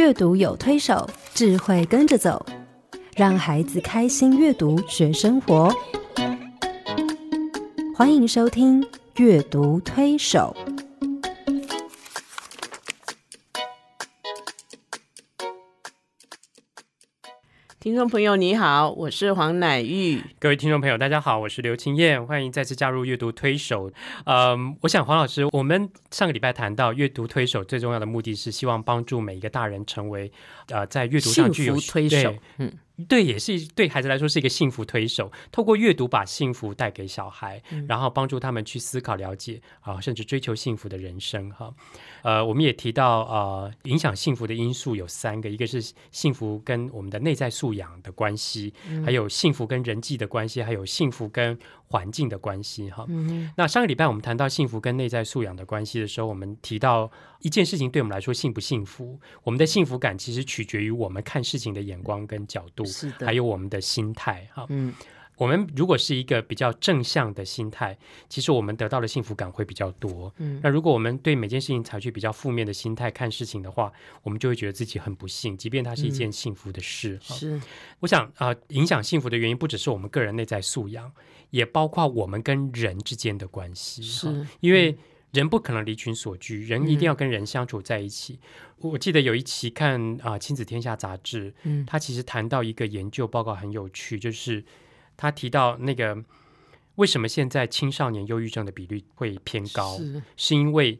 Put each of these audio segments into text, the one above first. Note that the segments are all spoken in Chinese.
阅读有推手，智慧跟着走，让孩子开心阅读学生活。欢迎收听《阅读推手》。听众朋友，你好，我是黄乃玉。各位听众朋友，大家好，我是刘青燕，欢迎再次加入阅读推手。嗯，我想黄老师，我们上个礼拜谈到阅读推手最重要的目的是希望帮助每一个大人成为呃在阅读上具有推手，嗯。对，也是对孩子来说是一个幸福推手。透过阅读把幸福带给小孩，然后帮助他们去思考、了解啊，甚至追求幸福的人生。哈，呃，我们也提到呃，影响幸福的因素有三个，一个是幸福跟我们的内在素养的关系，还有幸福跟人际的关系，还有幸福跟环境的关系。哈，那上个礼拜我们谈到幸福跟内在素养的关系的时候，我们提到一件事情对我们来说幸不幸福，我们的幸福感其实取决于我们看事情的眼光跟角度。是的，还有我们的心态哈，嗯，我们如果是一个比较正向的心态，其实我们得到的幸福感会比较多。嗯，那如果我们对每件事情采取比较负面的心态看事情的话，我们就会觉得自己很不幸，即便它是一件幸福的事。是，我想啊，影响幸福的原因不只是我们个人内在素养，也包括我们跟人之间的关系。是，因为。人不可能离群所居，人一定要跟人相处在一起。我记得有一期看啊《亲子天下》杂志，嗯，他其实谈到一个研究报告很有趣，就是他提到那个为什么现在青少年忧郁症的比率会偏高，是因为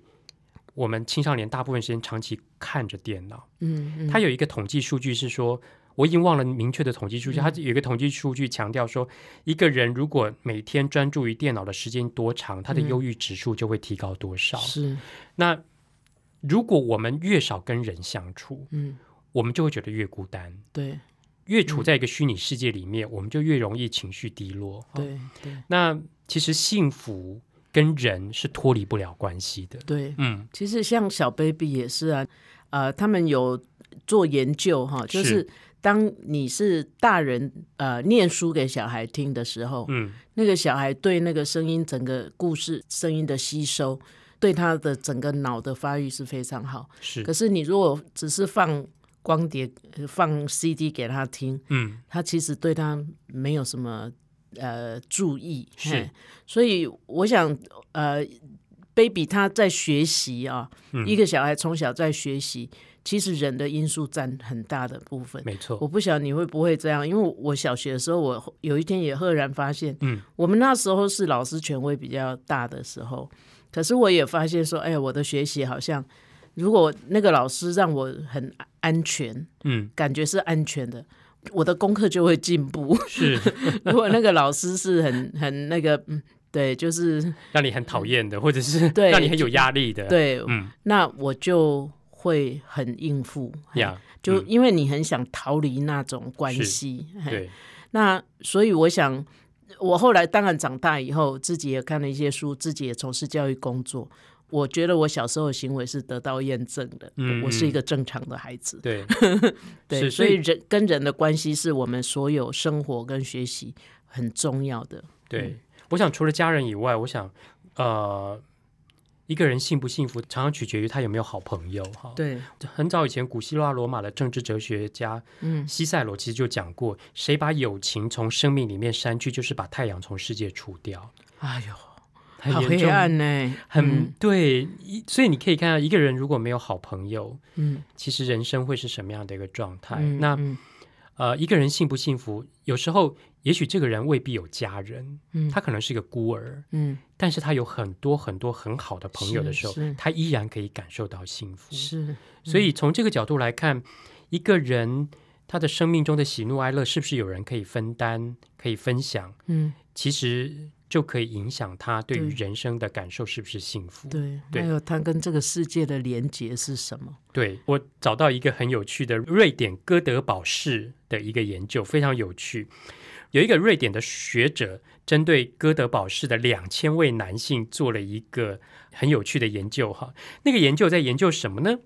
我们青少年大部分时间长期看着电脑。嗯，他有一个统计数据是说。我已经忘了明确的统计数据，他有一个统计数据强调说，一个人如果每天专注于电脑的时间多长，他的忧郁指数就会提高多少。是，那如果我们越少跟人相处，嗯，我们就会觉得越孤单。对，越处在一个虚拟世界里面，我们就越容易情绪低落。对对。那其实幸福跟人是脱离不了关系的。对，嗯，其实像小 baby 也是啊，呃，他们有做研究哈，就是。当你是大人，呃，念书给小孩听的时候，嗯，那个小孩对那个声音整个故事声音的吸收，对他的整个脑的发育是非常好。是，可是你如果只是放光碟、放 CD 给他听，嗯，他其实对他没有什么呃注意。是，所以我想，呃，baby 他在学习啊，一个小孩从小在学习。其实人的因素占很大的部分，没错。我不晓得你会不会这样，因为我小学的时候，我有一天也赫然发现，嗯，我们那时候是老师权威比较大的时候，可是我也发现说，哎呀，我的学习好像，如果那个老师让我很安全，嗯，感觉是安全的，我的功课就会进步。是，如果那个老师是很很那个，嗯，对，就是让你很讨厌的，或者是让你很有压力的，对，嗯，那我就。会很应付，就因为你很想逃离那种关系。对，那所以我想，我后来当然长大以后，自己也看了一些书，自己也从事教育工作。我觉得我小时候的行为是得到验证的，我是一个正常的孩子。对，对，所以人跟人的关系是我们所有生活跟学习很重要的。对，我想除了家人以外，我想呃。一个人幸不幸福，常常取决于他有没有好朋友。哈，对，很早以前，古希腊罗马的政治哲学家，嗯，西塞罗其实就讲过，谁把友情从生命里面删去，就是把太阳从世界除掉。哎呦，好黑暗呢，很对。所以你可以看到，一个人如果没有好朋友，嗯，其实人生会是什么样的一个状态？那。呃，一个人幸不幸福，有时候也许这个人未必有家人，嗯，他可能是一个孤儿，嗯，但是他有很多很多很好的朋友的时候，他依然可以感受到幸福。是，所以从这个角度来看，一个人他的生命中的喜怒哀乐，是不是有人可以分担、可以分享？嗯，其实。就可以影响他对于人生的感受是不是幸福？对，还有他跟这个世界的连结是什么？对我找到一个很有趣的瑞典哥德堡市的一个研究，非常有趣。有一个瑞典的学者针对哥德堡市的两千位男性做了一个很有趣的研究。哈，那个研究在研究什么呢？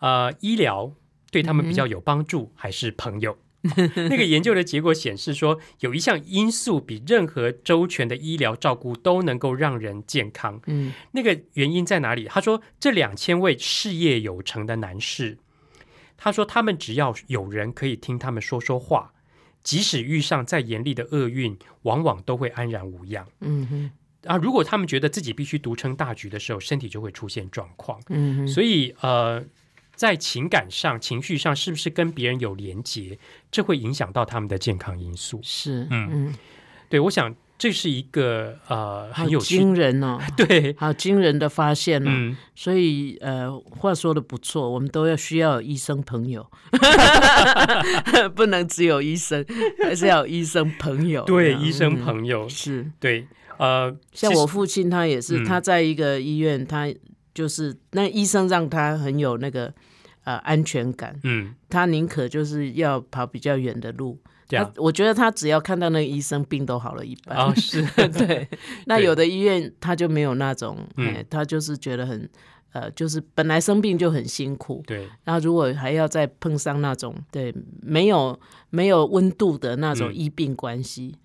呃，医疗对他们比较有帮助，还是朋友？那个研究的结果显示说，有一项因素比任何周全的医疗照顾都能够让人健康。嗯，那个原因在哪里？他说，这两千位事业有成的男士。他说他们只要有人可以听他们说说话，即使遇上再严厉的厄运，往往都会安然无恙。嗯哼。啊，如果他们觉得自己必须独撑大局的时候，身体就会出现状况。嗯哼。所以呃。在情感上、情绪上，是不是跟别人有连结？这会影响到他们的健康因素。是，嗯。嗯，对，我想这是一个呃很有惊人哦，对，好惊人的发现哦。所以呃，话说的不错，我们都要需要医生朋友，不能只有医生，还是要医生朋友。对，医生朋友。是。对，呃，像我父亲他也是，他在一个医院，他就是那医生让他很有那个。呃，安全感。嗯，他宁可就是要跑比较远的路。他我觉得他只要看到那个医生，病都好了一半。哦，是 对。那有的医院他就没有那种，哎，他就是觉得很，呃，就是本来生病就很辛苦。对。然后如果还要再碰上那种，对，没有没有温度的那种医病关系。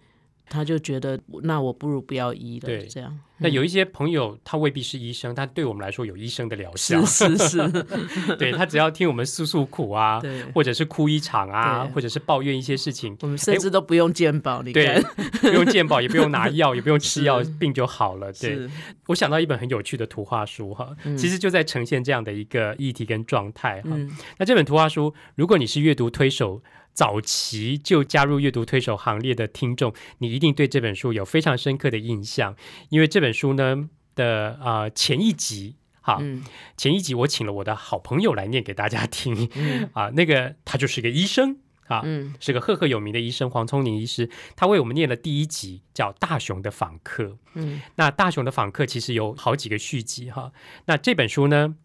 他就觉得，那我不如不要医了。这样。那有一些朋友，他未必是医生，但对我们来说有医生的疗效。是是是。对他只要听我们诉诉苦啊，或者是哭一场啊，或者是抱怨一些事情，我们甚至都不用健保，你看，不用健保，也不用拿药，也不用 吃药，病就好了。对，我想到一本很有趣的图画书哈，其实就在呈现这样的一个议题跟状态哈。那这本图画书，如果你是阅读推手。早期就加入阅读推手行列的听众，你一定对这本书有非常深刻的印象，因为这本书呢的啊前一集，哈，前一集我请了我的好朋友来念给大家听，啊，那个他就是个医生啊，是个赫赫有名的医生黄聪宁医师，他为我们念了第一集叫《大雄的访客》，嗯，那《大雄的访客》其实有好几个续集哈，那这本书呢？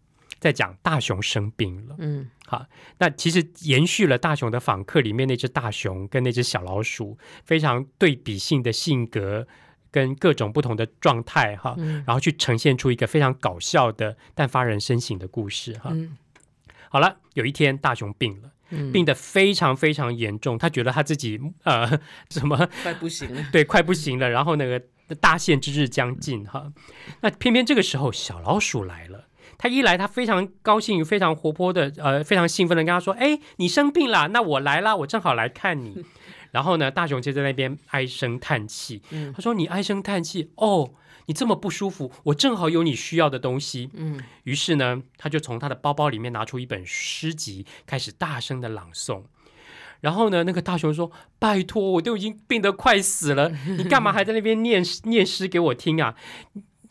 在讲大熊生病了，嗯，好，那其实延续了大熊的访客里面那只大熊跟那只小老鼠非常对比性的性格跟各种不同的状态哈，然后去呈现出一个非常搞笑的但发人深省的故事哈。好了，有一天大熊病了，病得非常非常严重，他觉得他自己呃 什么快不行了，对，快不行了，然后那个大限之日将近哈，那偏偏这个时候小老鼠来了。他一来，他非常高兴，非常活泼的，呃，非常兴奋的跟他说：“哎，你生病了，那我来啦，我正好来看你。”然后呢，大雄就在那边唉声叹气。他说：“你唉声叹气哦，你这么不舒服，我正好有你需要的东西。”嗯，于是呢，他就从他的包包里面拿出一本诗集，开始大声的朗诵。然后呢，那个大雄说：“拜托，我都已经病得快死了，你干嘛还在那边念念诗给我听啊？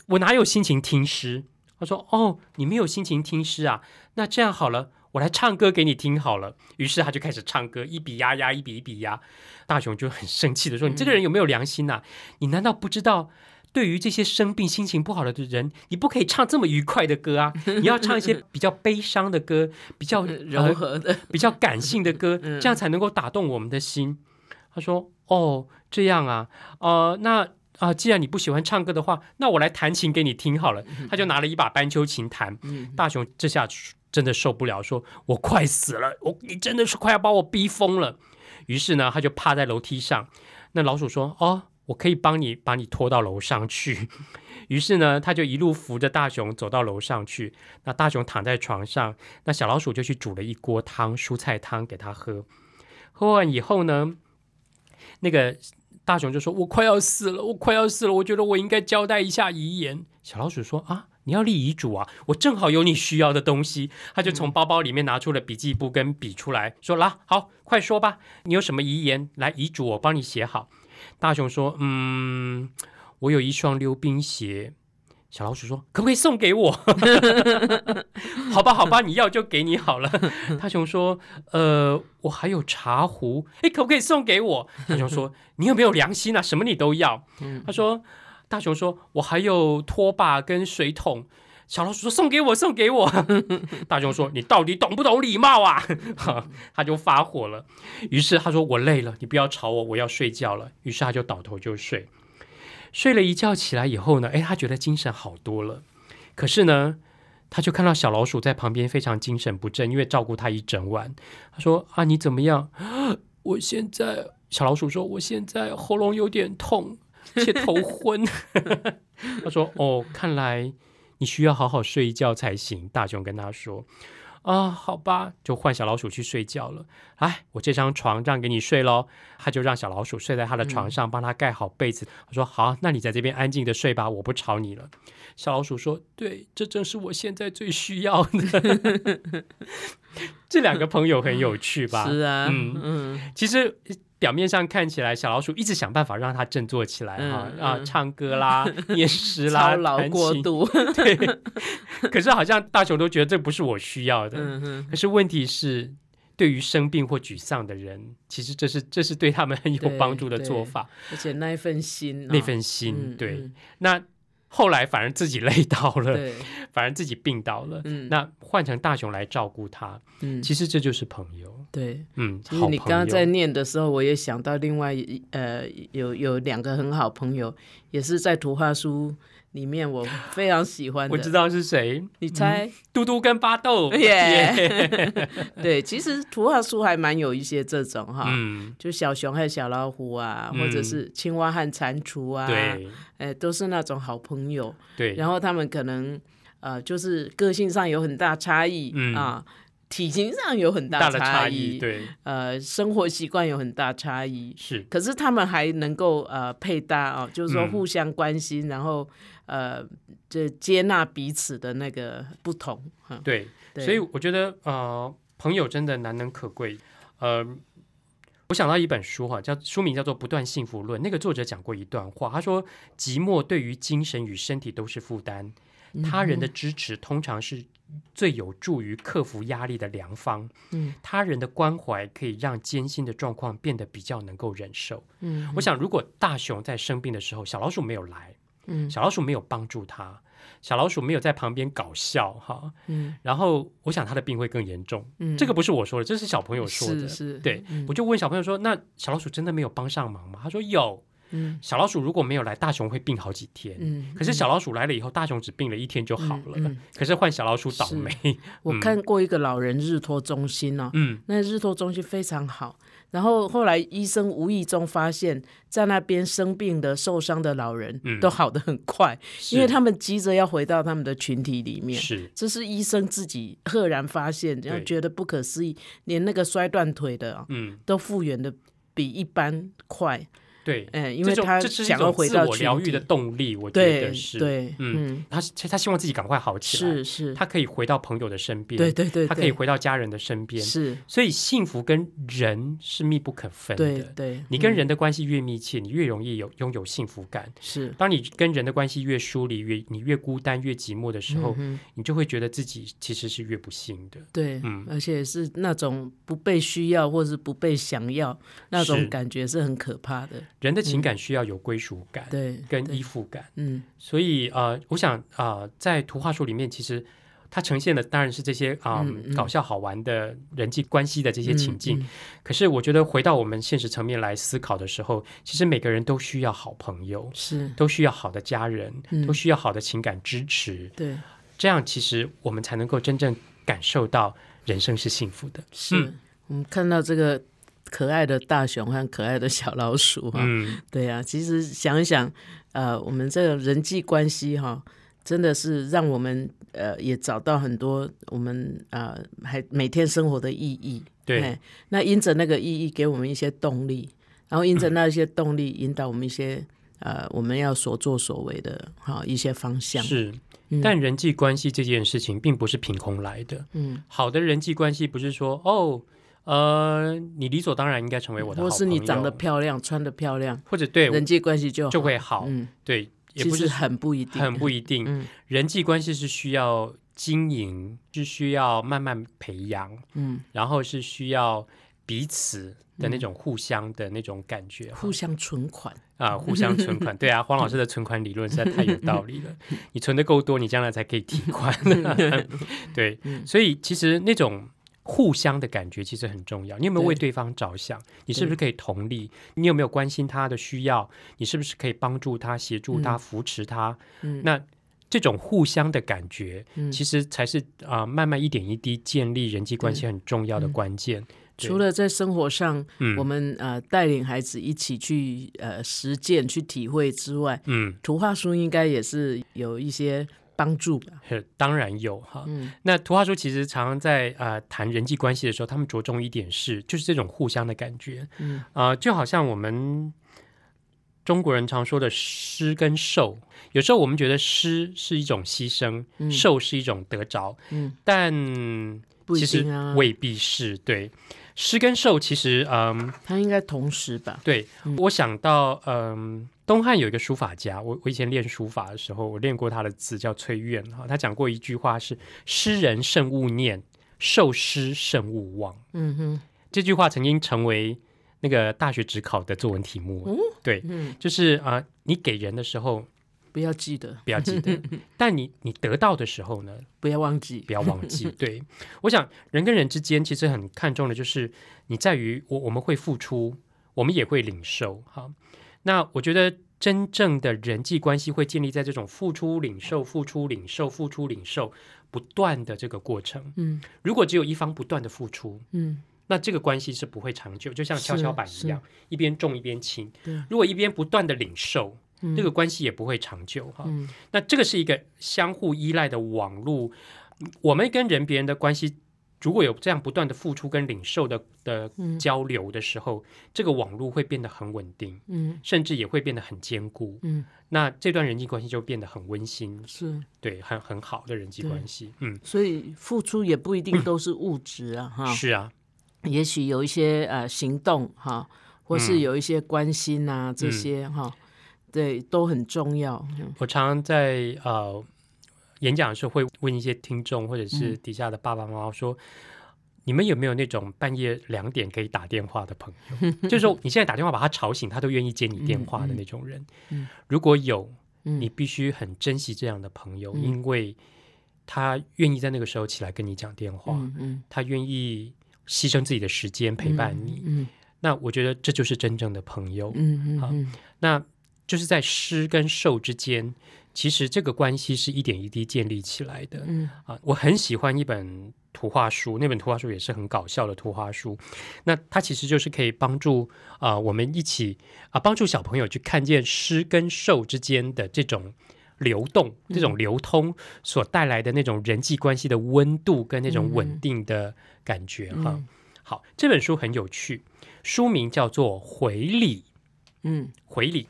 我哪有心情听诗？”他说：“哦，你没有心情听诗啊？那这样好了，我来唱歌给你听好了。”于是他就开始唱歌，一笔压压，一笔一笔压。大雄就很生气的说：“你这个人有没有良心呐？你难道不知道，对于这些生病、心情不好的人，你不可以唱这么愉快的歌啊？你要唱一些比较悲伤的歌，比较 柔和的、比较感性的歌，这样才能够打动我们的心。”他说：“哦，这样啊，呃，那。”啊，既然你不喜欢唱歌的话，那我来弹琴给你听好了。他就拿了一把斑鸠琴弹。大雄这下真的受不了，说：“我快死了，我你真的是快要把我逼疯了。”于是呢，他就趴在楼梯上。那老鼠说：“哦，我可以帮你把你拖到楼上去。”于是呢，他就一路扶着大雄走到楼上去。那大雄躺在床上，那小老鼠就去煮了一锅汤，蔬菜汤给他喝。喝完以后呢，那个。大雄就说：“我快要死了，我快要死了，我觉得我应该交代一下遗言。”小老鼠说：“啊，你要立遗嘱啊？我正好有你需要的东西。”他就从包包里面拿出了笔记簿跟笔出来说：“啦，好，快说吧，你有什么遗言？来，遗嘱我帮你写好。”大雄说：“嗯，我有一双溜冰鞋。”小老鼠说：“可不可以送给我？好吧，好吧，你要就给你好了。”大熊说：“呃，我还有茶壶，哎，可不可以送给我？”大熊说：“你有没有良心啊？什么你都要？”他说：“大熊说，我还有拖把跟水桶。”小老鼠说：“送给我，送给我。”大熊说：“你到底懂不懂礼貌啊？” 他就发火了。于是他说：“我累了，你不要吵我，我要睡觉了。”于是他就倒头就睡。睡了一觉起来以后呢，哎，他觉得精神好多了。可是呢，他就看到小老鼠在旁边非常精神不振，因为照顾他一整晚。他说：“啊，你怎么样？” 我现在，小老鼠说：“我现在喉咙有点痛，且头昏。”他说：“哦，看来你需要好好睡一觉才行。”大熊跟他说：“啊，好吧，就换小老鼠去睡觉了。哎，我这张床让给你睡喽。他就让小老鼠睡在他的床上，帮他盖好被子。他说：“好，那你在这边安静的睡吧，我不吵你了。”小老鼠说：“对，这正是我现在最需要的。”这两个朋友很有趣吧？是啊，嗯嗯，其实。表面上看起来，小老鼠一直想办法让它振作起来哈啊，唱歌啦，念诗啦，操劳过度。对，可是好像大雄都觉得这不是我需要的。可是问题是，对于生病或沮丧的人，其实这是这是对他们很有帮助的做法。而且那一份心，那份心，对，那。后来反而自己 累到了，反而自己病倒了。嗯，那换成大雄来照顾他，嗯，其实这就是朋友。对，嗯，其实你刚刚在念的时候，我也想到另外呃，有有两个很好朋友，也是在图画书。里面我非常喜欢的，我知道是谁，你猜？嘟嘟跟巴豆。耶，对，其实图画书还蛮有一些这种哈，嗯，就小熊和小老虎啊，或者是青蛙和蟾蜍啊，对，哎，都是那种好朋友，对，然后他们可能呃，就是个性上有很大差异啊。体型上有很大差异，对，呃，生活习惯有很大差异，是。可是他们还能够呃配搭哦，就是说互相关心，然后呃，就接纳彼此的那个不同。对，所以我觉得呃，朋友真的难能可贵。呃，我想到一本书哈，叫书名叫做《不断幸福论》，那个作者讲过一段话，他说：“寂寞对于精神与身体都是负担，他人的支持通常是。”最有助于克服压力的良方。嗯，他人的关怀可以让艰辛的状况变得比较能够忍受。嗯，我想如果大熊在生病的时候，小老鼠没有来，嗯，小老鼠没有帮助他，小老鼠没有在旁边搞笑哈，嗯，然后我想他的病会更严重。嗯，这个不是我说的，这是小朋友说的。是，对，我就问小朋友说：“那小老鼠真的没有帮上忙吗？”他说：“有。”嗯，小老鼠如果没有来，大熊会病好几天。嗯，可是小老鼠来了以后，大熊只病了一天就好了。嗯，可是换小老鼠倒霉。我看过一个老人日托中心哦，嗯，那日托中心非常好。然后后来医生无意中发现，在那边生病的、受伤的老人都好的很快，因为他们急着要回到他们的群体里面。是，这是医生自己赫然发现，然后觉得不可思议，连那个摔断腿的，嗯，都复原的比一般快。对，嗯，因为他想要回到疗愈的动力，我觉得是，对，嗯，他他希望自己赶快好起来，是是，他可以回到朋友的身边，对对对，他可以回到家人的身边，是，所以幸福跟人是密不可分的，对对，你跟人的关系越密切，你越容易有拥有幸福感，是，当你跟人的关系越疏离，越你越孤单越寂寞的时候，你就会觉得自己其实是越不幸的，对，嗯，而且是那种不被需要或是不被想要那种感觉是很可怕的，人的情感需。要有归属感，对，跟依附感，嗯，所以呃，我想啊，在图画书里面，其实它呈现的当然是这些啊搞笑好玩的人际关系的这些情境。可是我觉得回到我们现实层面来思考的时候，其实每个人都需要好朋友，是都需要好的家人，都需要好的情感支持，对，这样其实我们才能够真正感受到人生是幸福的。是我们看到这个。可爱的大熊和可爱的小老鼠哈，对呀，其实想一想，呃，我们这个人际关系哈，真的是让我们呃也找到很多我们呃还每天生活的意义。对，那因着那个意义，给我们一些动力，然后因着那些动力，引导我们一些呃我们要所作所为的哈一些方向。是，但人际关系这件事情并不是凭空来的。嗯，好的人际关系不是说哦。呃，你理所当然应该成为我的好朋友，或是你长得漂亮、穿得漂亮，或者对人际关系就就会好。嗯，对，也不是很不一定，很不一定。嗯，人际关系是需要经营，是需要慢慢培养。嗯，然后是需要彼此的那种互相的那种感觉，互相存款啊，互相存款。对啊，黄老师的存款理论实在太有道理了。你存的够多，你将来才可以提款。对，所以其实那种。互相的感觉其实很重要。你有没有为对方着想？你是不是可以同理？你有没有关心他的需要？你是不是可以帮助他、协助他、扶持他？那这种互相的感觉，其实才是啊，慢慢一点一滴建立人际关系很重要的关键。除了在生活上，我们呃带领孩子一起去呃实践、去体会之外，嗯，图画书应该也是有一些。帮助吧？当然有哈。那图画书其实常常在呃谈人际关系的时候，他们着重一点是，就是这种互相的感觉。嗯啊，就好像我们中国人常说的施跟受，有时候我们觉得施是一种牺牲，受是一种得着。嗯，但其实未必是对。施跟受其实，嗯，它应该同时吧？对，我想到，嗯，东汉有一个书法家，我我以前练书法的时候，我练过他的字，叫崔苑哈。他讲过一句话是：“诗人慎勿念，受诗慎勿忘。”嗯哼，这句话曾经成为那个大学只考的作文题目。嗯，对，就是啊，你给人的时候。不要记得，不要记得。但你你得到的时候呢？不要忘记，不要忘记。对，我想人跟人之间其实很看重的就是你在于我我们会付出，我们也会领受。哈，那我觉得真正的人际关系会建立在这种付出、领受、付出、领受、付出、领受不断的这个过程。嗯，如果只有一方不断的付出，嗯，那这个关系是不会长久，就像跷跷板一样，一边重一边轻。如果一边不断的领受。这个关系也不会长久哈。那这个是一个相互依赖的网络。我们跟人别人的关系，如果有这样不断的付出跟领受的的交流的时候，这个网络会变得很稳定，嗯，甚至也会变得很坚固，嗯。那这段人际关系就变得很温馨，是对很很好的人际关系，嗯。所以付出也不一定都是物质啊，哈。是啊，也许有一些呃行动哈，或是有一些关心啊这些哈。对，都很重要。我常常在呃演讲的时候会问一些听众或者是底下的爸爸妈妈说：“你们有没有那种半夜两点可以打电话的朋友？就是说你现在打电话把他吵醒，他都愿意接你电话的那种人。如果有，你必须很珍惜这样的朋友，因为他愿意在那个时候起来跟你讲电话，他愿意牺牲自己的时间陪伴你。那我觉得这就是真正的朋友。嗯嗯，好那。就是在施跟受之间，其实这个关系是一点一滴建立起来的。嗯啊，我很喜欢一本图画书，那本图画书也是很搞笑的图画书。那它其实就是可以帮助啊，我们一起啊，帮助小朋友去看见施跟受之间的这种流动、这种流通所带来的那种人际关系的温度跟那种稳定的感觉。哈，好，这本书很有趣，书名叫做《回礼》。嗯，回礼。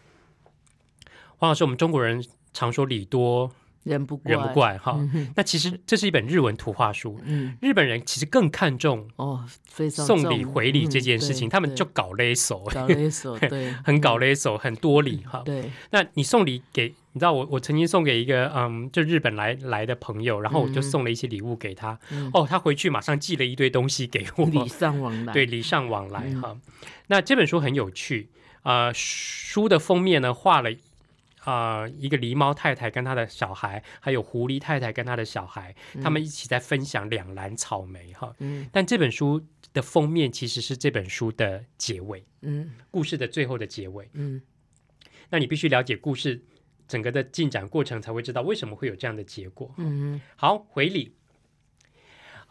黄老师，我们中国人常说“礼多人不人不怪”哈，那其实这是一本日文图画书。日本人其实更看重哦，送礼回礼这件事情，他们就搞勒手，搞勒手，对，很搞勒手，很多礼哈。对，那你送礼给，你知道我我曾经送给一个嗯，就日本来来的朋友，然后我就送了一些礼物给他。哦，他回去马上寄了一堆东西给我，礼尚往来，对，礼尚往来哈。那这本书很有趣啊，书的封面呢画了。啊，一个狸猫太太跟她的小孩，还有狐狸太太跟她的小孩，他们一起在分享两篮草莓哈。嗯，但这本书的封面其实是这本书的结尾，嗯，故事的最后的结尾，嗯。那你必须了解故事整个的进展过程，才会知道为什么会有这样的结果。嗯，好，回礼。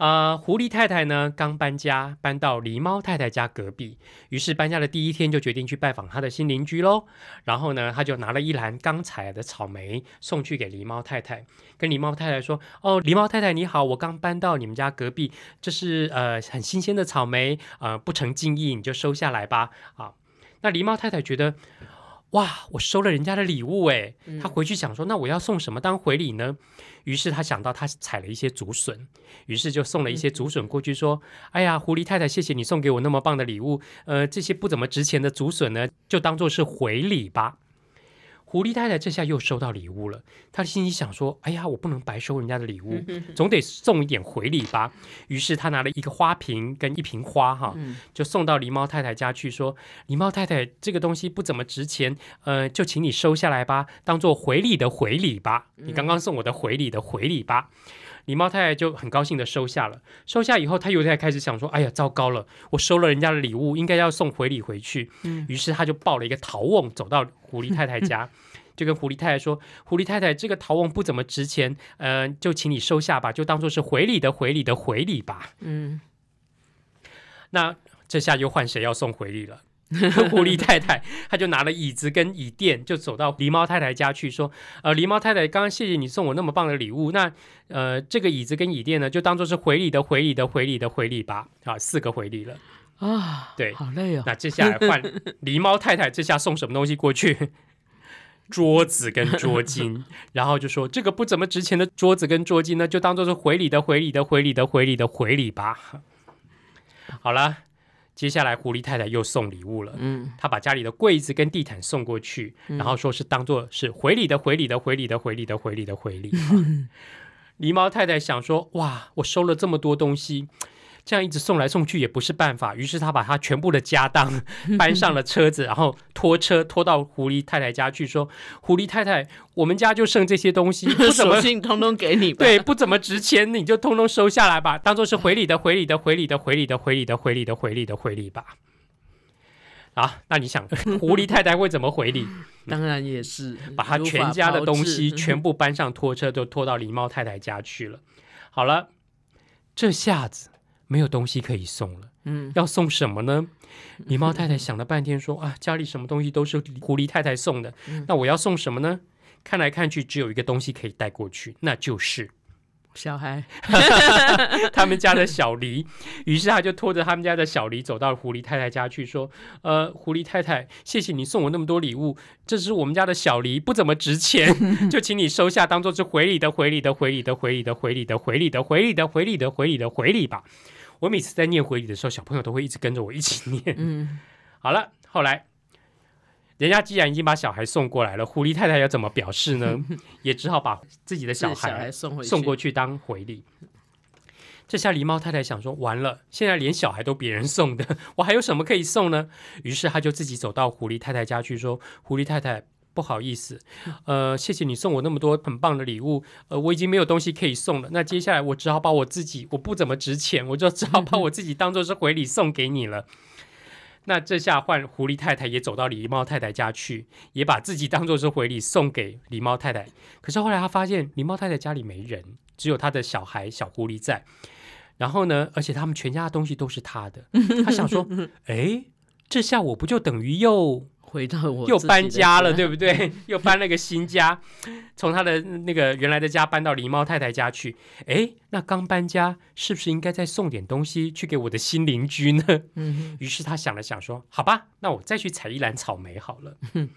啊，狐狸太太呢刚搬家，搬到狸猫太太家隔壁。于是搬家的第一天就决定去拜访他的新邻居喽。然后呢，他就拿了一篮刚采的草莓送去给狸猫太太，跟狸猫太太说：“哦，狸猫太太你好，我刚搬到你们家隔壁，这是呃很新鲜的草莓，呃不成敬意，你就收下来吧。”啊，那狸猫太太觉得。哇！我收了人家的礼物哎，他回去想说，那我要送什么当回礼呢？于是他想到他采了一些竹笋，于是就送了一些竹笋过去，说：“哎呀，狐狸太太，谢谢你送给我那么棒的礼物。呃，这些不怎么值钱的竹笋呢，就当做是回礼吧。”狐狸太太这下又收到礼物了，她心里想说：“哎呀，我不能白收人家的礼物，总得送一点回礼吧。”于是她拿了一个花瓶跟一瓶花，哈，就送到狸猫太太家去，说：“狸猫太太，这个东西不怎么值钱，呃，就请你收下来吧，当做回礼的回礼吧。你刚刚送我的回礼的回礼吧。”狸猫太太就很高兴的收下了。收下以后，她又在开始想说：“哎呀，糟糕了，我收了人家的礼物，应该要送回礼回去。”于是他就抱了一个陶瓮走到狐狸太太家，就跟狐狸太太说：“狐狸太太，这个陶瓮不怎么值钱，呃，就请你收下吧，就当做是回礼的回礼的回礼吧。”嗯，那这下又换谁要送回礼了？狐狸太太，她就拿了椅子跟椅垫，就走到狸猫太太家去，说：“呃，狸猫太太，刚刚谢谢你送我那么棒的礼物，那呃，这个椅子跟椅垫呢，就当做是回礼的，回礼的，回礼的，回礼吧。啊，四个回礼了啊，对，好累哦。那接下来换 狸猫太太，这下送什么东西过去？桌子跟桌巾，然后就说这个不怎么值钱的桌子跟桌巾呢，就当做是回礼的，回礼的，回礼的，回礼的，回礼吧。好了。”接下来，狐狸太太又送礼物了。嗯，她把家里的柜子跟地毯送过去，然后说是当做是回礼的，回礼的，回礼的，回礼的，回礼的，回礼。狸猫太太想说：“哇，我收了这么多东西。”这样一直送来送去也不是办法，于是他把他全部的家当 搬上了车子，然后拖车拖到狐狸太太家去，说：“狐狸太太，我们家就剩这些东西，不怎么 通通给你吧，对，不怎么值钱，你就通通收下来吧，当做是回礼的，回礼的，回礼的，回礼的，回礼的，回礼的，回礼的，回礼吧。”啊，那你想，狐狸太太会怎么回礼？当然也是把他全家的东西全部搬上拖车，就拖到狸猫太太家去了。好了，这下子。没有东西可以送了，嗯，要送什么呢？狸猫太太想了半天，说啊，家里什么东西都是狐狸太太送的，那我要送什么呢？看来看去，只有一个东西可以带过去，那就是。小孩，他们家的小狸，于是他就拖着他们家的小狸走到狐狸太太家去，说：“呃，狐狸太太，谢谢你送我那么多礼物，这是我们家的小狸，不怎么值钱，就请你收下，当做是回礼的，回礼的，回礼的，回礼的，回礼的，回礼的，回礼的，回礼的，回礼的，回礼吧。我每次在念回礼的时候，小朋友都会一直跟着我一起念。嗯，好了，后来。”人家既然已经把小孩送过来了，狐狸太太要怎么表示呢？也只好把自己的小孩送送过去当回礼。这下狸猫太太想说：完了，现在连小孩都别人送的，我还有什么可以送呢？于是他就自己走到狐狸太太家去，说：“狐狸太太，不好意思，呃，谢谢你送我那么多很棒的礼物，呃，我已经没有东西可以送了。那接下来我只好把我自己，我不怎么值钱，我就只好把我自己当做是回礼送给你了。”那这下换狐狸太太也走到狸猫太太家去，也把自己当做是回礼送给狸猫太太。可是后来他发现狸猫太太家里没人，只有他的小孩小狐狸在。然后呢，而且他们全家的东西都是他的。他想说，哎，这下我不就等于又。回到我又搬家了，对不对？又搬了个新家，从他的那个原来的家搬到狸猫太太家去。哎，那刚搬家，是不是应该再送点东西去给我的新邻居呢？嗯，于是他想了想，说：“好吧，那我再去采一篮草莓好了。”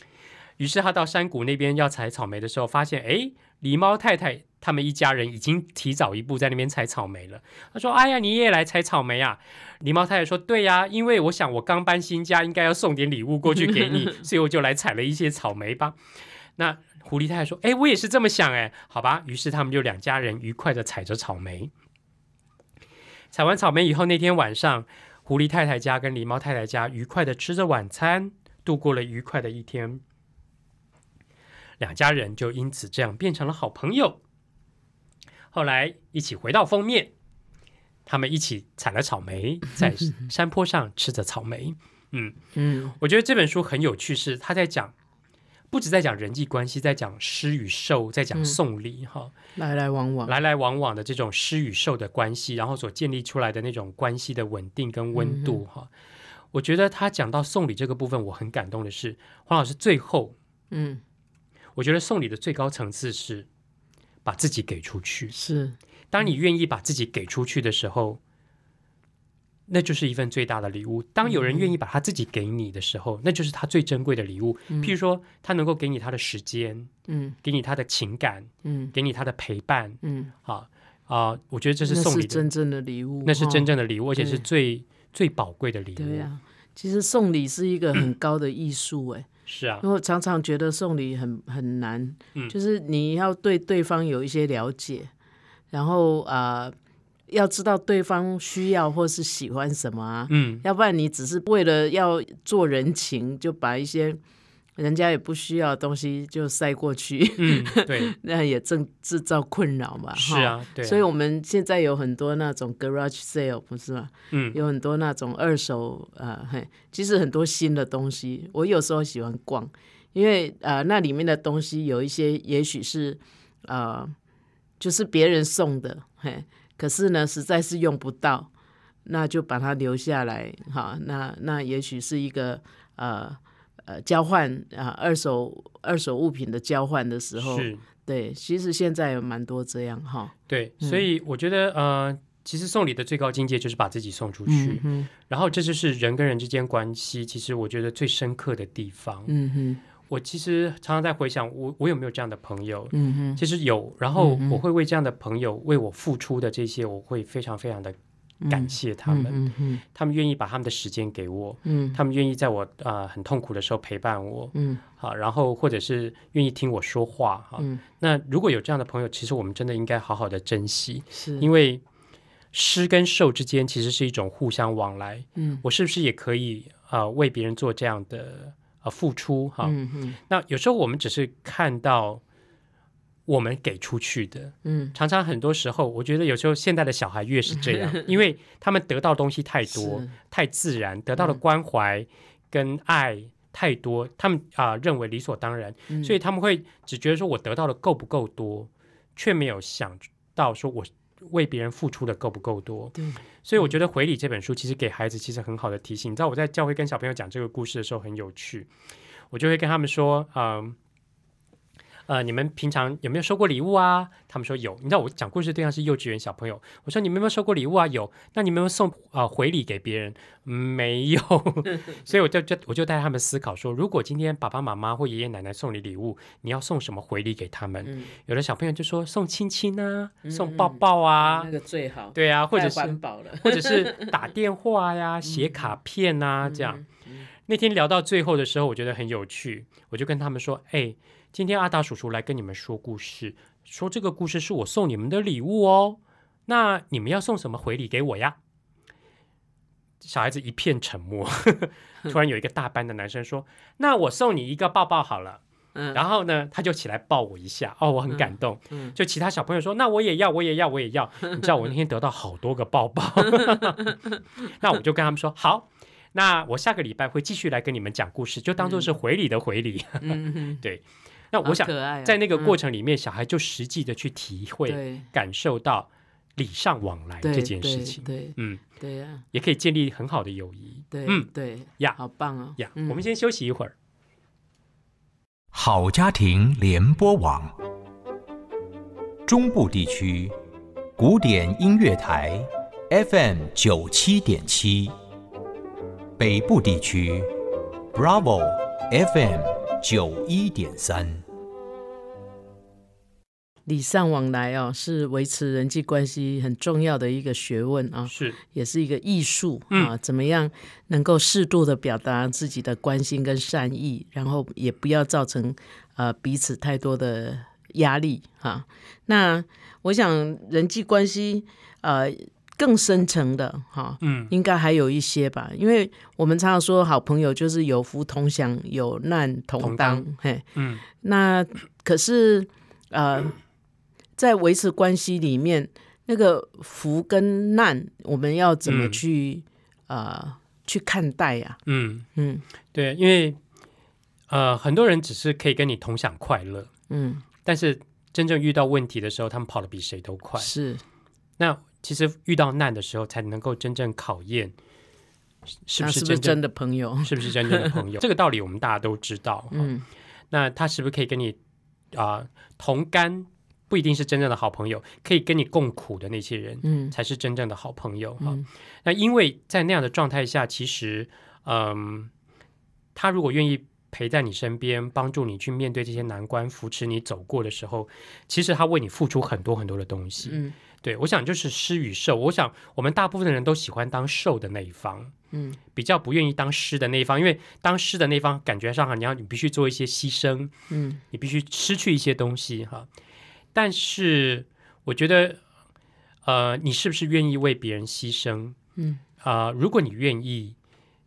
于是他到山谷那边要采草莓的时候，发现哎，狸猫太太他们一家人已经提早一步在那边采草莓了。他说：“哎呀，你也来采草莓啊？”狸猫太太说：“对呀，因为我想我刚搬新家，应该要送点礼物过去给你，所以我就来采了一些草莓吧。”那狐狸太太说：“哎，我也是这么想，哎，好吧。”于是他们就两家人愉快的采着草莓。采完草莓以后，那天晚上，狐狸太太家跟狸猫太太家愉快的吃着晚餐，度过了愉快的一天。两家人就因此这样变成了好朋友。后来一起回到封面，他们一起采了草莓，在山坡上吃着草莓。嗯嗯，我觉得这本书很有趣，是他在讲，不止在讲人际关系，在讲施与受，在讲送礼哈，来来往往，来来往往的这种施与受的关系，然后所建立出来的那种关系的稳定跟温度哈。我觉得他讲到送礼这个部分，我很感动的是黄老师最后嗯。我觉得送礼的最高层次是把自己给出去。是，当你愿意把自己给出去的时候，那就是一份最大的礼物。当有人愿意把他自己给你的时候，那就是他最珍贵的礼物。譬如说，他能够给你他的时间，嗯，给你他的情感，嗯，给你他的陪伴，嗯，好啊，我觉得这是送礼真正的礼物，那是真正的礼物，而且是最最宝贵的礼物。对呀，其实送礼是一个很高的艺术，哎。是啊，因为常常觉得送礼很很难，嗯，就是你要对对方有一些了解，然后啊，要知道对方需要或是喜欢什么啊，嗯，要不然你只是为了要做人情，就把一些。人家也不需要东西就塞过去，嗯，对，那也正制造困扰嘛，是啊，对，所以我们现在有很多那种 garage sale 不是吗？嗯，有很多那种二手啊，嘿，其实很多新的东西，我有时候喜欢逛，因为啊，那里面的东西有一些也许是啊，就是别人送的，嘿，可是呢，实在是用不到，那就把它留下来，哈，那那也许是一个。呃呃交换啊二手二手物品的交换的时候，对，其实现在有蛮多这样哈。对，所以我觉得呃，其实送礼的最高境界就是把自己送出去，嗯然后这就是人跟人之间关系，其实我觉得最深刻的地方。嗯哼，我其实常常在回想，我我有没有这样的朋友？嗯哼，其实有，然后我会为这样的朋友为我付出的这些，我会非常非常的感谢他们。他们愿意把他们的时间给我，嗯他们愿意在我啊、呃很痛苦的时候陪伴我，嗯好，然后或者是愿意听我说话哈。嗯，那如果有这样的朋友，其实我们真的应该好好的珍惜，是，因为施跟受之间其实是一种互相往来。嗯我是不是也可以啊、呃为别人做这样的呃付出哈？嗯哼，那有时候我们只是看到我们给出去的，嗯常常很多时候，我觉得有时候现在的小孩越是这样，因为他们得到东西太多、太自然，得到的关怀跟爱太多，他们啊、认为理所当然，嗯所以他们会只觉得说我得到的够不够多，却没有想到说我为别人付出的够不够多。对，所以我觉得《回礼》这本书其实给孩子其实很好的提醒。你知道我在教会跟小朋友讲这个故事的时候很有趣，我就会跟他们说，嗯。呃，你们平常有没有收过礼物啊？他们说有。你知道我讲故事对象是幼稚园小朋友，我说你们有没有收过礼物啊？有。那你们有没有送啊、呃回礼给别人？嗯没有。所以我就就我就带他们思考说，如果今天爸爸妈妈或爷爷奶奶送你礼物，你要送什么回礼给他们？嗯有的小朋友就说送亲亲啊，送抱抱啊，那个最好，对啊，或者是环保了，或者是 打电话呀、写卡片啊，这样。那天聊到最后的时候，我觉得很有趣，我就跟他们说：“哎，今天阿达叔叔来跟你们说故事，说这个故事是我送你们的礼物哦。那你们要送什么回礼给我呀？”小孩子一片沉默，突然有一个大班的男生说：“那我送你一个抱抱好了。”嗯然后呢，他就起来抱我一下，哦，我很感动。嗯就其他小朋友说：“那我也要，我也要，我也要。”你知道我那天得到好多个抱抱，那我就跟他们说：“好，那我下个礼拜会继续来跟你们讲故事，就当做是回礼的回礼。嗯，对，那我想在那个过嗯程里面，小孩就实际的去体会、感受到礼尚往来这件事情。对嗯，对呀，也可以建立很好的友谊。对嗯。对呀。好棒哦。呀，嗯。我们先休息一会儿。好家庭联播网，中部地区古典音乐台 FM 九七点七，北部地区 Bravo FM 九一点三。礼尚往来哦，是维持人际关系很重要的一个学问啊，是，也是一个艺术嗯啊。怎么样能够适度的表达自己的关心跟善意，然后也不要造成呃彼此太多的压力哈、那我想人际关系呃更深层的哈、嗯，应该还有一些吧，因为我们常常说好朋友就是有福同享，有难同同当，嘿，嗯，那可是呃，在维持关系里面，那个福跟难，我们要怎么嗯。去、呃去看待呀、嗯，嗯。对，因为呃，很多人只是可以跟你同享快乐，嗯，但是真正遇到问题的时候，他们跑得比谁都快。是。那其实遇到难的时候，才能够真正考验 是不是真正的朋友？是不是真正的朋友。这个道理我们大家都知道。嗯，嗯那他是不是可以跟你啊、同甘？不一定是真正的好朋友，可以跟你共苦的那些人，嗯才是真正的好朋友哈。嗯那因为在那样的状态下，其实，嗯，他如果愿意陪在你身边，帮助你去面对这些难关，扶持你走过的时候，其实他为你付出很多很多的东西。嗯对我想就是施与受，我想我们大部分的人都喜欢当受的那一方。嗯比较不愿意当施的那一方，因为当施的那一方感觉上哈，你要你必须做一些牺牲，嗯你必须失去一些东西哈。但是我觉得，呃，你是不是愿意为别人牺牲？嗯啊、如果你愿意，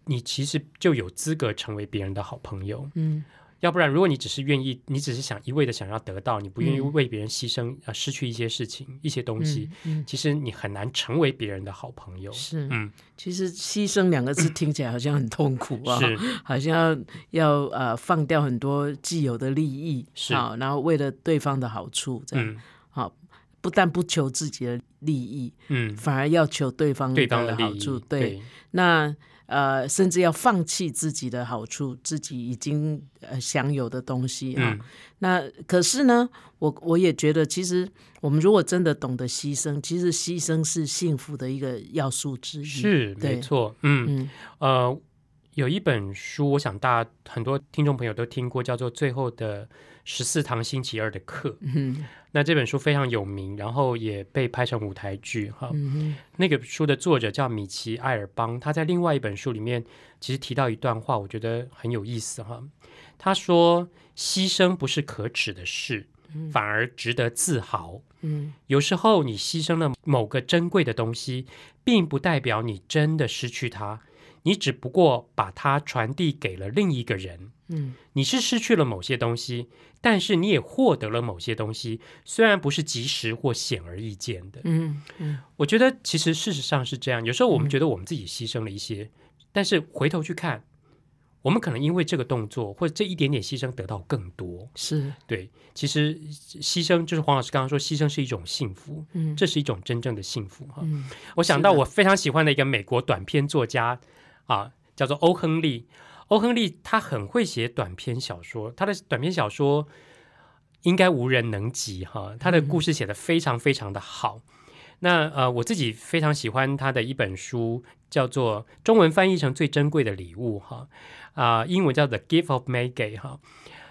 你其实就有资格成为别人的好朋友。嗯要不然，如果你只是愿意，你只是想一味的想要得到，你不愿意嗯。为别人牺牲啊、呃失去一些事情、一些东西，嗯，其实你很难成为别人的好朋友。是。嗯，其实“牺牲”两个字听起来好像很痛苦啊，是。好像要要呃放掉很多既有的利益，是。好，然后为了对方的好处，这样、好不但不求自己的利益，嗯，反而要求对方对方的好处。对，对。那呃，甚至要放弃自己的好处，自己已经呃享有的东西啊。那可是呢，我我也觉得，其实我们如果真的懂得牺牲，其实牺牲是幸福的一个要素之一。是，没错。嗯，呃，有一本书，我想大家很多听众朋友都听过，叫做《最后的十四堂星期二的课》。嗯。那这本书非常有名，然后也被拍成舞台剧哈。那个书的作者叫米奇·艾尔邦，他在另外一本书里面其实提到一段话，我觉得很有意思哈。他说：“牺牲不是可耻的事，反而值得自豪。嗯，有时候你牺牲了某个珍贵的东西，并不代表你真的失去它，你只不过把它传递给了另一个人。嗯，你是失去了某些东西。”但是你也获得了某些东西，虽然不是及时或显而易见的。嗯嗯，我觉得其实事实上是这样。有时候我们觉得我们自己牺牲了一些，但是回头去看，我们可能因为这个动作或者这一点点牺牲得到更多。是对，其实牺牲就是黄老师刚刚说，牺牲是一种幸福。嗯，这是一种真正的幸福哈。我想到我非常喜欢的一个美国短篇作家啊，叫做欧亨利。欧亨利他很会写短篇小说，他的短篇小说应该无人能及哈。他的故事写的非常非常的好。那呃，我自己非常喜欢他的一本书，叫做中文翻译成《最珍贵的礼物》哈啊，英文叫《The Gift of May》哈。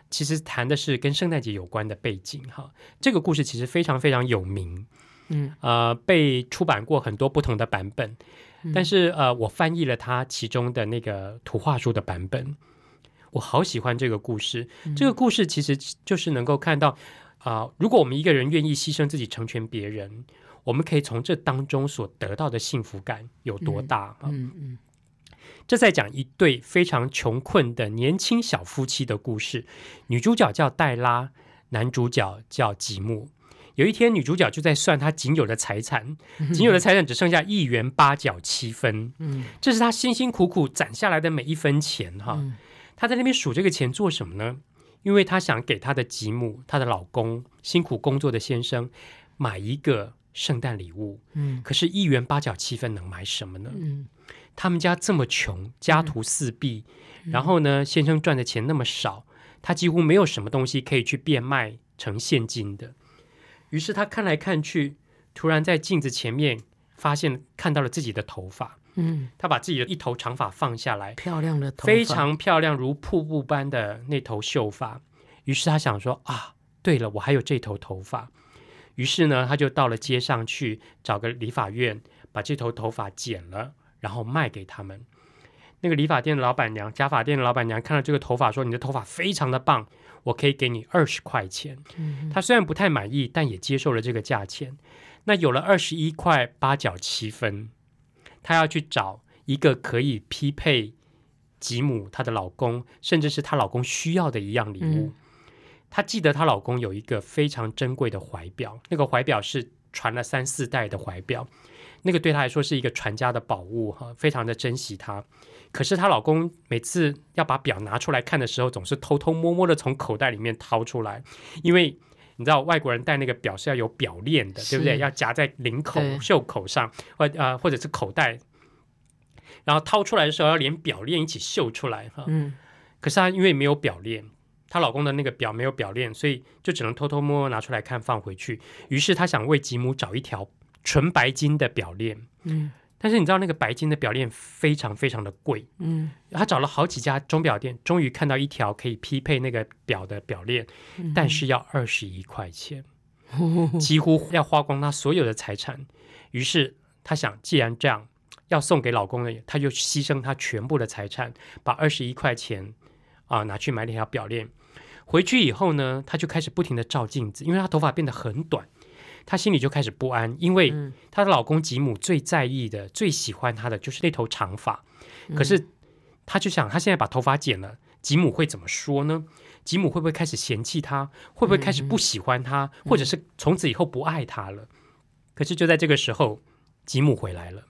其实谈的是跟圣诞节有关的背景哈。这个故事其实非常非常有名，嗯呃，被出版过很多不同的版本。但是呃，我翻译了它其中的那个图画书的版本，我好喜欢这个故事。这个故事其实就是能够看到啊，如果我们一个人愿意牺牲自己成全别人，我们可以从这当中所得到的幸福感有多大嗯嗯，这在讲一对非常穷困的年轻小夫妻的故事。女主角叫黛拉，男主角叫吉姆。有一天，女主角就在算她仅有的财产，仅有的财产只剩下一元八角七分。嗯，这是她辛辛苦苦攒下来的每一分钱哈。她在那边数这个钱做什么呢？因为她想给她的吉姆，她的老公，辛苦工作的先生买一个圣诞礼物。嗯，可是，一元八角七分能买什么呢？嗯，他们家这么穷，家徒四壁，然后呢，先生赚的钱那么少，他几乎没有什么东西可以去变卖成现金的。于是他看来看去，突然在镜子前面发现看到了自己的头发。嗯，他把自己的一头长发放下来，漂亮的头发，非常漂亮，如瀑布般的那头秀发。于是他想说啊，对了，我还有这头头发。于是呢，他就到了街上去找个理发院，把这头头发剪了，然后卖给他们。那个理发店的老板娘，假发店的老板娘看到这个头发，说：“你的头发非常的棒。”我可以给你二十块钱，他虽然不太满意，但也接受了这个价钱。那有了二十一块八角七分，他要去找一个可以匹配吉姆她的老公，甚至是她老公需要的一样礼物。她记得她老公有一个非常珍贵的怀表，那个怀表是传了三四代的怀表，那个对她来说是一个传家的宝物哈，非常的珍惜它。可是她老公每次要把表拿出来看的时候，总是偷偷摸摸的从口袋里面掏出来，因为你知道外国人戴那个表是要有表链的，对不对？要夹在领口、袖口上，或呃或者是口袋，然后掏出来的时候要连表链一起秀出来哈。嗯。可是他因为没有表链，她老公的那个表没有表链，所以就只能偷偷摸摸拿出来看，放回去。于是她想为吉姆找一条纯白金的表链。嗯。但是你知道那个白金的表链非常非常的贵，嗯，她找了好几家钟表店，终于看到一条可以匹配那个表的表链，但是要二十一块钱，几乎要花光她所有的财产。于是她想，既然这样要送给老公的，她就牺牲他全部的财产，把二十一块钱啊拿去买那条表链。回去以后呢，他就开始不停的照镜子，因为他头发变得很短。她心里就开始不安，因为她的老公吉姆最在意的、最喜欢她的就是那头长发。可是她就想，她现在把头发剪了，吉姆会怎么说呢？吉姆会不会开始嫌弃她？会不会开始不喜欢她？或者是从此以后不爱她了？可是就在这个时候，吉姆回来了。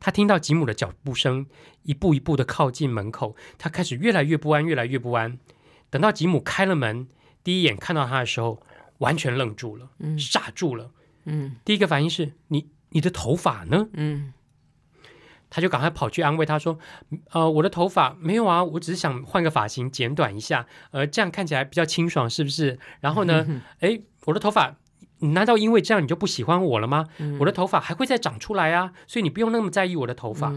他听到吉姆的脚步声一步一步的靠近门口，他开始越来越不安，越来越不安。等到吉姆开了门，第一眼看到他的时候，完全愣住了，傻住了。嗯，第一个反应是你，你的头发呢？嗯，他就赶快跑去安慰他说：“呃，我的头发没有啊，我只是想换个发型剪短一下，呃，这样看起来比较清爽，是不是？然后呢，哎，我的头发难道因为这样你就不喜欢我了吗？我的头发还会再长出来啊，所以你不用那么在意我的头发。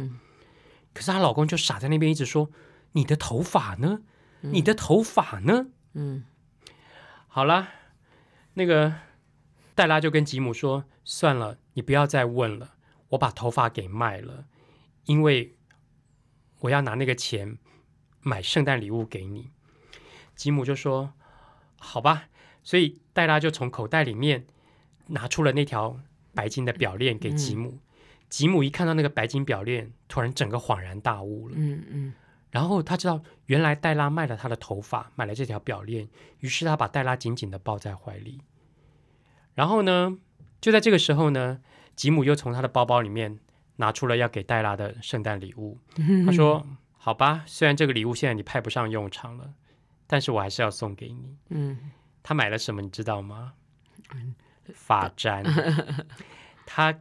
可是她老公就傻在那边一直说：你的头发呢？你的头发呢？嗯，好了，那个黛拉就跟吉姆说：算了，你不要再问了，我把头发给卖了。”因为我要拿那个钱买圣诞礼物给你，吉姆就说：“好吧。”所以黛拉就从口袋里面拿出了那条白金的表链给吉姆。吉姆一看到那个白金表链，突然整个恍然大悟了。嗯嗯。然后他知道，原来黛拉卖了他的头发，买了这条表链。于是他把黛拉紧紧的抱在怀里。然后呢，就在这个时候呢，吉姆又从他的包包里面。拿出了要给黛拉的圣诞礼物，他说：“好吧，虽然这个礼物现在你派不上用场了，但是我还是要送给你。”嗯，他买了什么你知道吗？发簪。他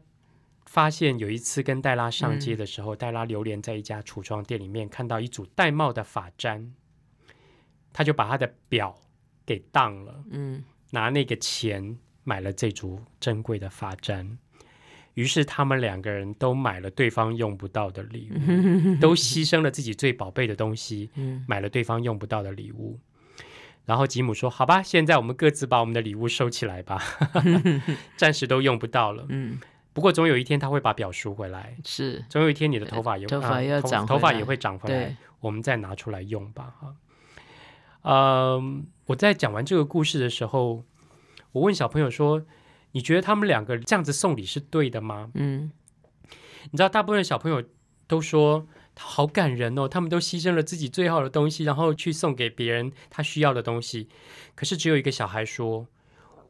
发现有一次跟黛拉上街的时候，黛拉流连在一家橱窗店里面，看到一组戴帽的发簪，他就把他的表给当了，嗯，拿那个钱买了这组珍贵的发簪。于是他们两个人都买了对方用不到的礼物，都牺牲了自己最宝贝的东西，买了对方用不到的礼物。然后吉姆说：“好吧，现在我们各自把我们的礼物收起来吧，暂时都用不到了。嗯，不过总有一天他会把表赎回来。是，总有一天你的头发也头发要长，头发也会长回来，我们再拿出来用吧。哈，嗯，我在讲完这个故事的时候，我问小朋友说。”你觉得他们两个这样子送礼是对的吗？嗯，你知道，大部分小朋友都说好感人哦，他们都牺牲了自己最好的东西，然后去送给别人他需要的东西。可是只有一个小孩说：“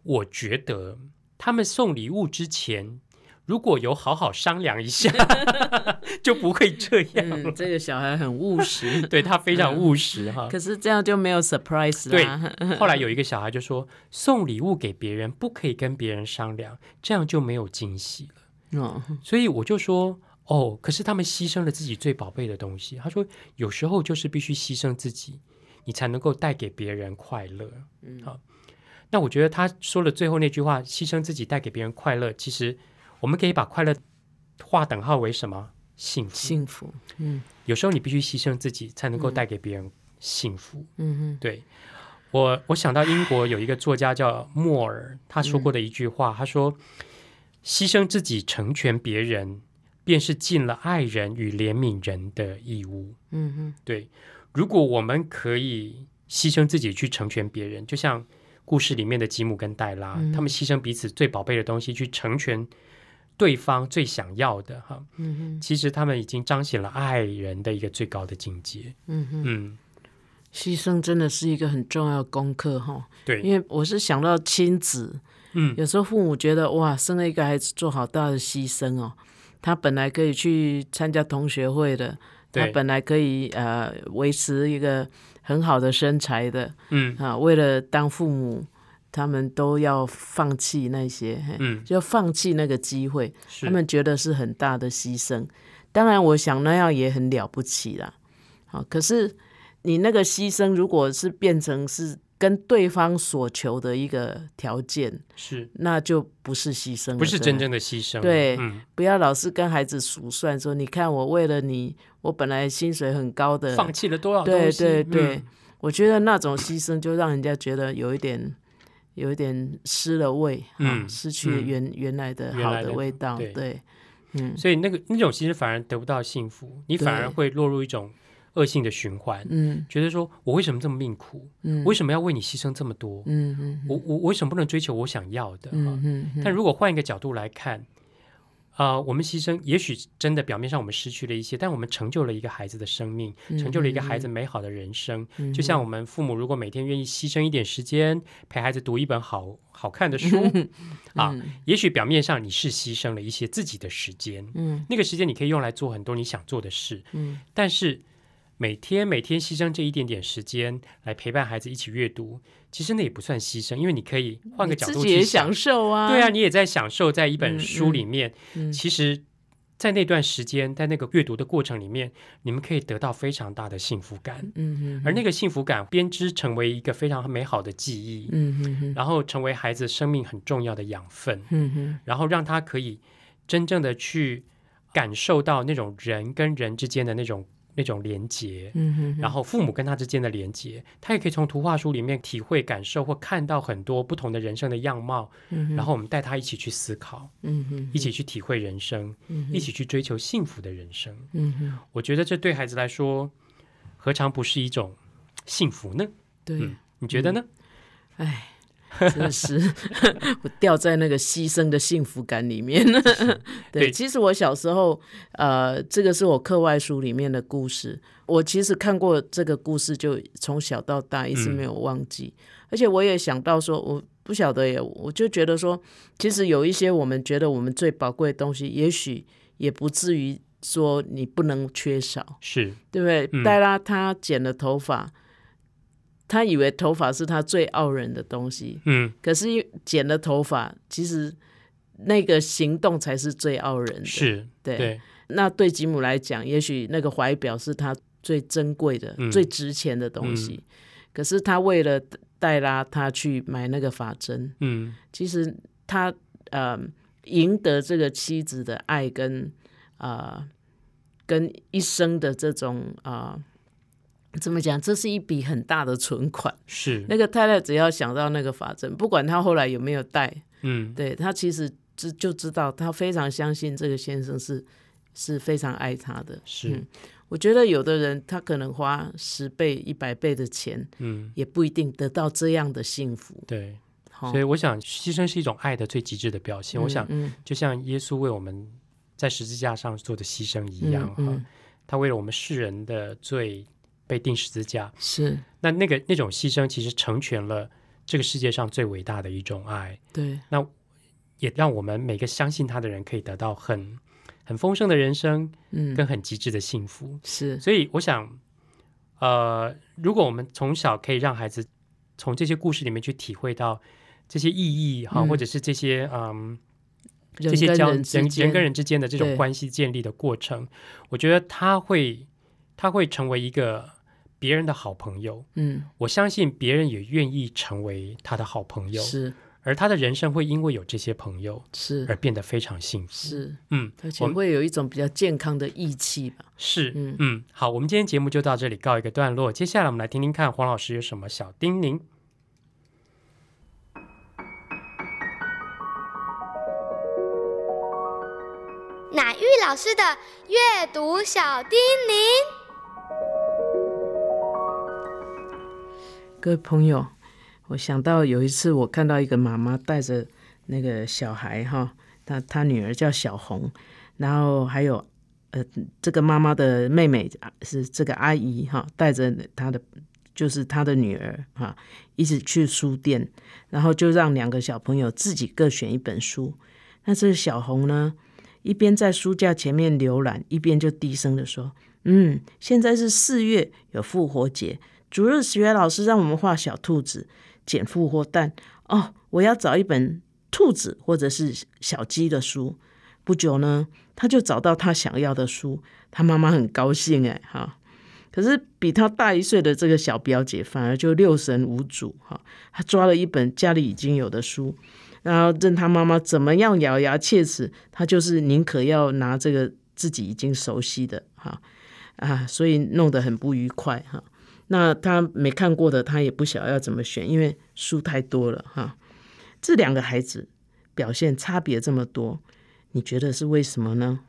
我觉得他们送礼物之前。”如果有好好商量一下，就不会这样。这个小孩很务实，对他非常务实哈。可是这样就没有 surprise 了。对，后来有一个小孩就说，送礼物给别人不可以跟别人商量，这样就没有惊喜了。哦，所以我就说，哦，可是他们牺牲了自己最宝贝的东西。他说，有时候就是必须牺牲自己，你才能够带给别人快乐。嗯，好。那我觉得他说了最后那句话，牺牲自己带给别人快乐，其实。我们可以把快乐划等号为什么？幸福。幸福。嗯，有时候你必须牺牲自己，才能够带给别人幸福。嗯嗯，对我，我想到英国有一个作家叫莫尔，他说过的一句话，他说：“牺牲自己成全别人，便是尽了爱人与怜悯人的义务。”嗯哼，对。如果我们可以牺牲自己去成全别人，就像故事里面的吉姆跟黛拉，他们牺牲彼此最宝贝的东西去成全。对方最想要的哈，嗯哼，其实他们已经彰显了爱人的一个最高的境界，嗯哼，嗯，牺牲真的是一个很重要的功课哈，对，因为我是想到亲子，嗯，有时候父母觉得哇，生了一个孩子做好大的牺牲哦，他本来可以去参加同学会的，他本来可以呃维持一个很好的身材的，嗯。啊，为了当父母。他们都要放弃那些，嗯，就放弃那个机会，他们觉得是很大的牺牲。当然，我想那样也很了不起啦。好，可是你那个牺牲，如果是变成是跟对方所求的一个条件，是，那就不是牺牲，不是真正的牺牲。对，不要老是跟孩子数算，说你看我为了你，我本来薪水很高的，放弃了多少东西？对对对，我觉得那种牺牲就让人家觉得有一点。有一点失了味，嗯，失去原原来的好的味道，对，嗯，所以那个那种其实反而得不到幸福，你反而会落入一种恶性的循环，嗯，觉得说我为什么这么命苦，嗯，为什么要为你牺牲这么多，嗯嗯，我我为什么不能追求我想要的，嗯嗯，但如果换一个角度来看。啊，我们牺牲，也许真的表面上我们失去了一些，但我们成就了一个孩子的生命，成就了一个孩子美好的人生。就像我们父母如果每天愿意牺牲一点时间陪孩子读一本好好看的书，啊，也许表面上你是牺牲了一些自己的时间，嗯，那个时间你可以用来做很多你想做的事，嗯，但是。每天每天牺牲这一点点时间来陪伴孩子一起阅读，其实那也不算牺牲，因为你可以换个角度去享受啊。对啊，你也在享受在一本书里面。其实在那段时间，在那个阅读的过程里面，你们可以得到非常大的幸福感。嗯哼，而那个幸福感编织成为一个非常美好的记忆，嗯哼哼，然后成为孩子生命很重要的养分，嗯哼，然后让他可以真正的去感受到那种人跟人之间的那种那种连接，嗯哼，然后父母跟他之间的连接，他也可以从图画书里面体会、感受或看到很多不同的人生的样貌，嗯，然后我们带他一起去思考，嗯哼，一起去体会人生，嗯一起去追求幸福的人生。嗯哼，我觉得这对孩子来说，何尝不是一种幸福呢？对，嗯，你觉得呢？哎。真的是 我掉在那个牺牲的幸福感里面。对，对其实我小时候，呃，这个是我课外书里面的故事。我其实看过这个故事，就从小到大一直没有忘记。而且我也想到说，我不晓得耶，我就觉得说，其实有一些我们觉得我们最宝贵的东西，也许也不至于说你不能缺少，是，对不对？嗯黛拉她剪了头发，她以为头发是他最傲人的东西，嗯，可是剪了头发，其实那个行动才是最傲人的。，是，对。对，那对吉姆来讲，也许那个怀表是他最珍贵的、嗯最值钱的东西。可是他为了带拉，他去买那个发针，嗯，其实他呃赢得这个妻子的爱跟呃跟一生的这种啊。怎么讲？这是一笔很大的存款。是，那个太太只要想到那个法证，不管他后来有没有带，嗯，对他其实知就知道，他非常相信这个先生是是非常爱他的。是嗯，我觉得有的人他可能花十倍、一百倍的钱，嗯，也不一定得到这样的幸福。对。好所以我想，牺牲是一种爱的最极致的表现。我想，嗯就像耶稣为我们在十字架上做的牺牲一样，哈、他为了我们世人的罪被钉十字架。是。那那个那种牺牲，其实成全了这个世界上最伟大的一种爱，对，那也让我们每个相信他的人可以得到很很丰盛的人生，嗯，跟很极致的幸福。是。所以，我想，呃，如果我们从小可以让孩子从这些故事里面去体会到这些意义哈，嗯。或者是这些嗯。这些交人人跟人之间的这种关系建立的过程，我觉得他会他会成为一个别人的好朋友。嗯我相信别人也愿意成为他的好朋友，是而他的人生会因为有这些朋友是而是变得非常幸福。是，嗯，而且会有一种比较健康的义气吧。是嗯嗯好，我们今天节目就到这里告一个段落。接下来我们来听听看黄老师有什么小叮咛。乃玉老师的阅读小叮咛。各位朋友，我想到有一次我看到一个妈妈带着那个小孩哈，她她女儿叫小红，然后还有呃这个妈妈的妹妹是这个阿姨哈，带着她的就是她的女儿哈，一起去书店，然后就让两个小朋友自己各选一本书。那这个小红呢，一边在书架前面浏览，一边就低声的说：“嗯，现在是四月，有复活节。”主日学老师让我们画小兔子、捡复活蛋。哦，我要找一本兔子或者是小鸡的书。不久呢，他就找到他想要的书，他妈妈很高兴哎哈。可是比他大一岁的这个小表姐反而就六神无主哈，她抓了一本家里已经有的书，然后任他妈妈怎么样咬牙切齿，她就是宁可要拿这个自己已经熟悉的哈啊，所以弄得很不愉快哈。那他没看过的，他也不晓得要怎么选，因为书太多了哈。这两个孩子表现差别这么多，你觉得是为什么呢？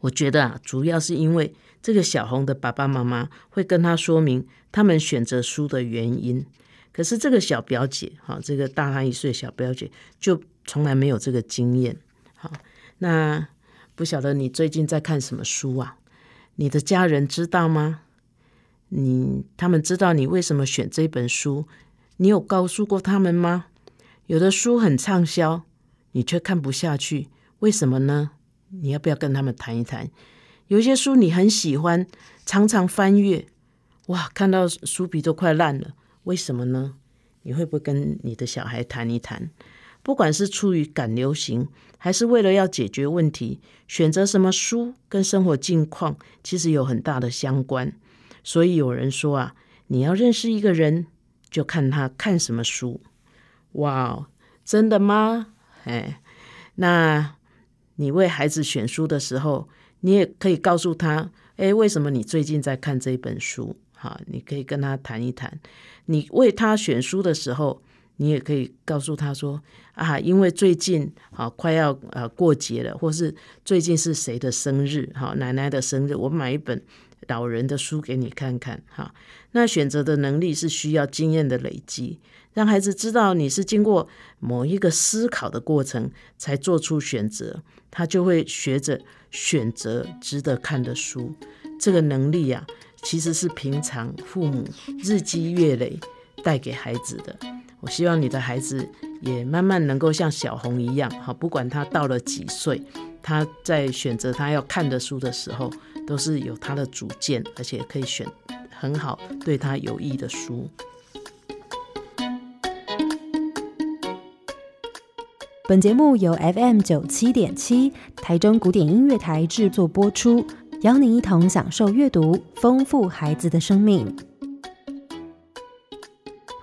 我觉得啊，主要是因为这个小红的爸爸妈妈会跟他说明他们选择书的原因，可是这个小表姐哈，这个大他一岁小表姐就从来没有这个经验。好，那不晓得你最近在看什么书啊？你的家人知道吗？你他们知道你为什么选这本书？你有告诉过他们吗？有的书很畅销，你却看不下去，为什么呢？你要不要跟他们谈一谈？有些书你很喜欢，常常翻阅，哇，看到书皮都快烂了，为什么呢？你会不会跟你的小孩谈一谈？不管是出于赶流行，还是为了要解决问题，选择什么书跟生活境况其实有很大的相关。所以有人说啊，你要认识一个人，就看他看什么书。哇，真的吗？哎，那你为孩子选书的时候，你也可以告诉他，哎，为什么你最近在看这本书？哈，你可以跟他谈一谈。你为他选书的时候，你也可以告诉他说，啊，因为最近啊快要呃过节了，或是最近是谁的生日？哈，奶奶的生日，我买一本。老人的书给你看看，哈，那选择的能力是需要经验的累积，让孩子知道你是经过某一个思考的过程才做出选择，他就会学着选择值得看的书。这个能力呀，其实是平常父母日积月累带给孩子的。我希望你的孩子也慢慢能够像小红一样，哈，不管他到了几岁，他在选择他要看的书的时候。都是有他的主见，而且可以选很好对他有益的书。本节目由 FM 九七点七台中古典音乐台制作播出，邀您一同享受阅读，丰富孩子的生命。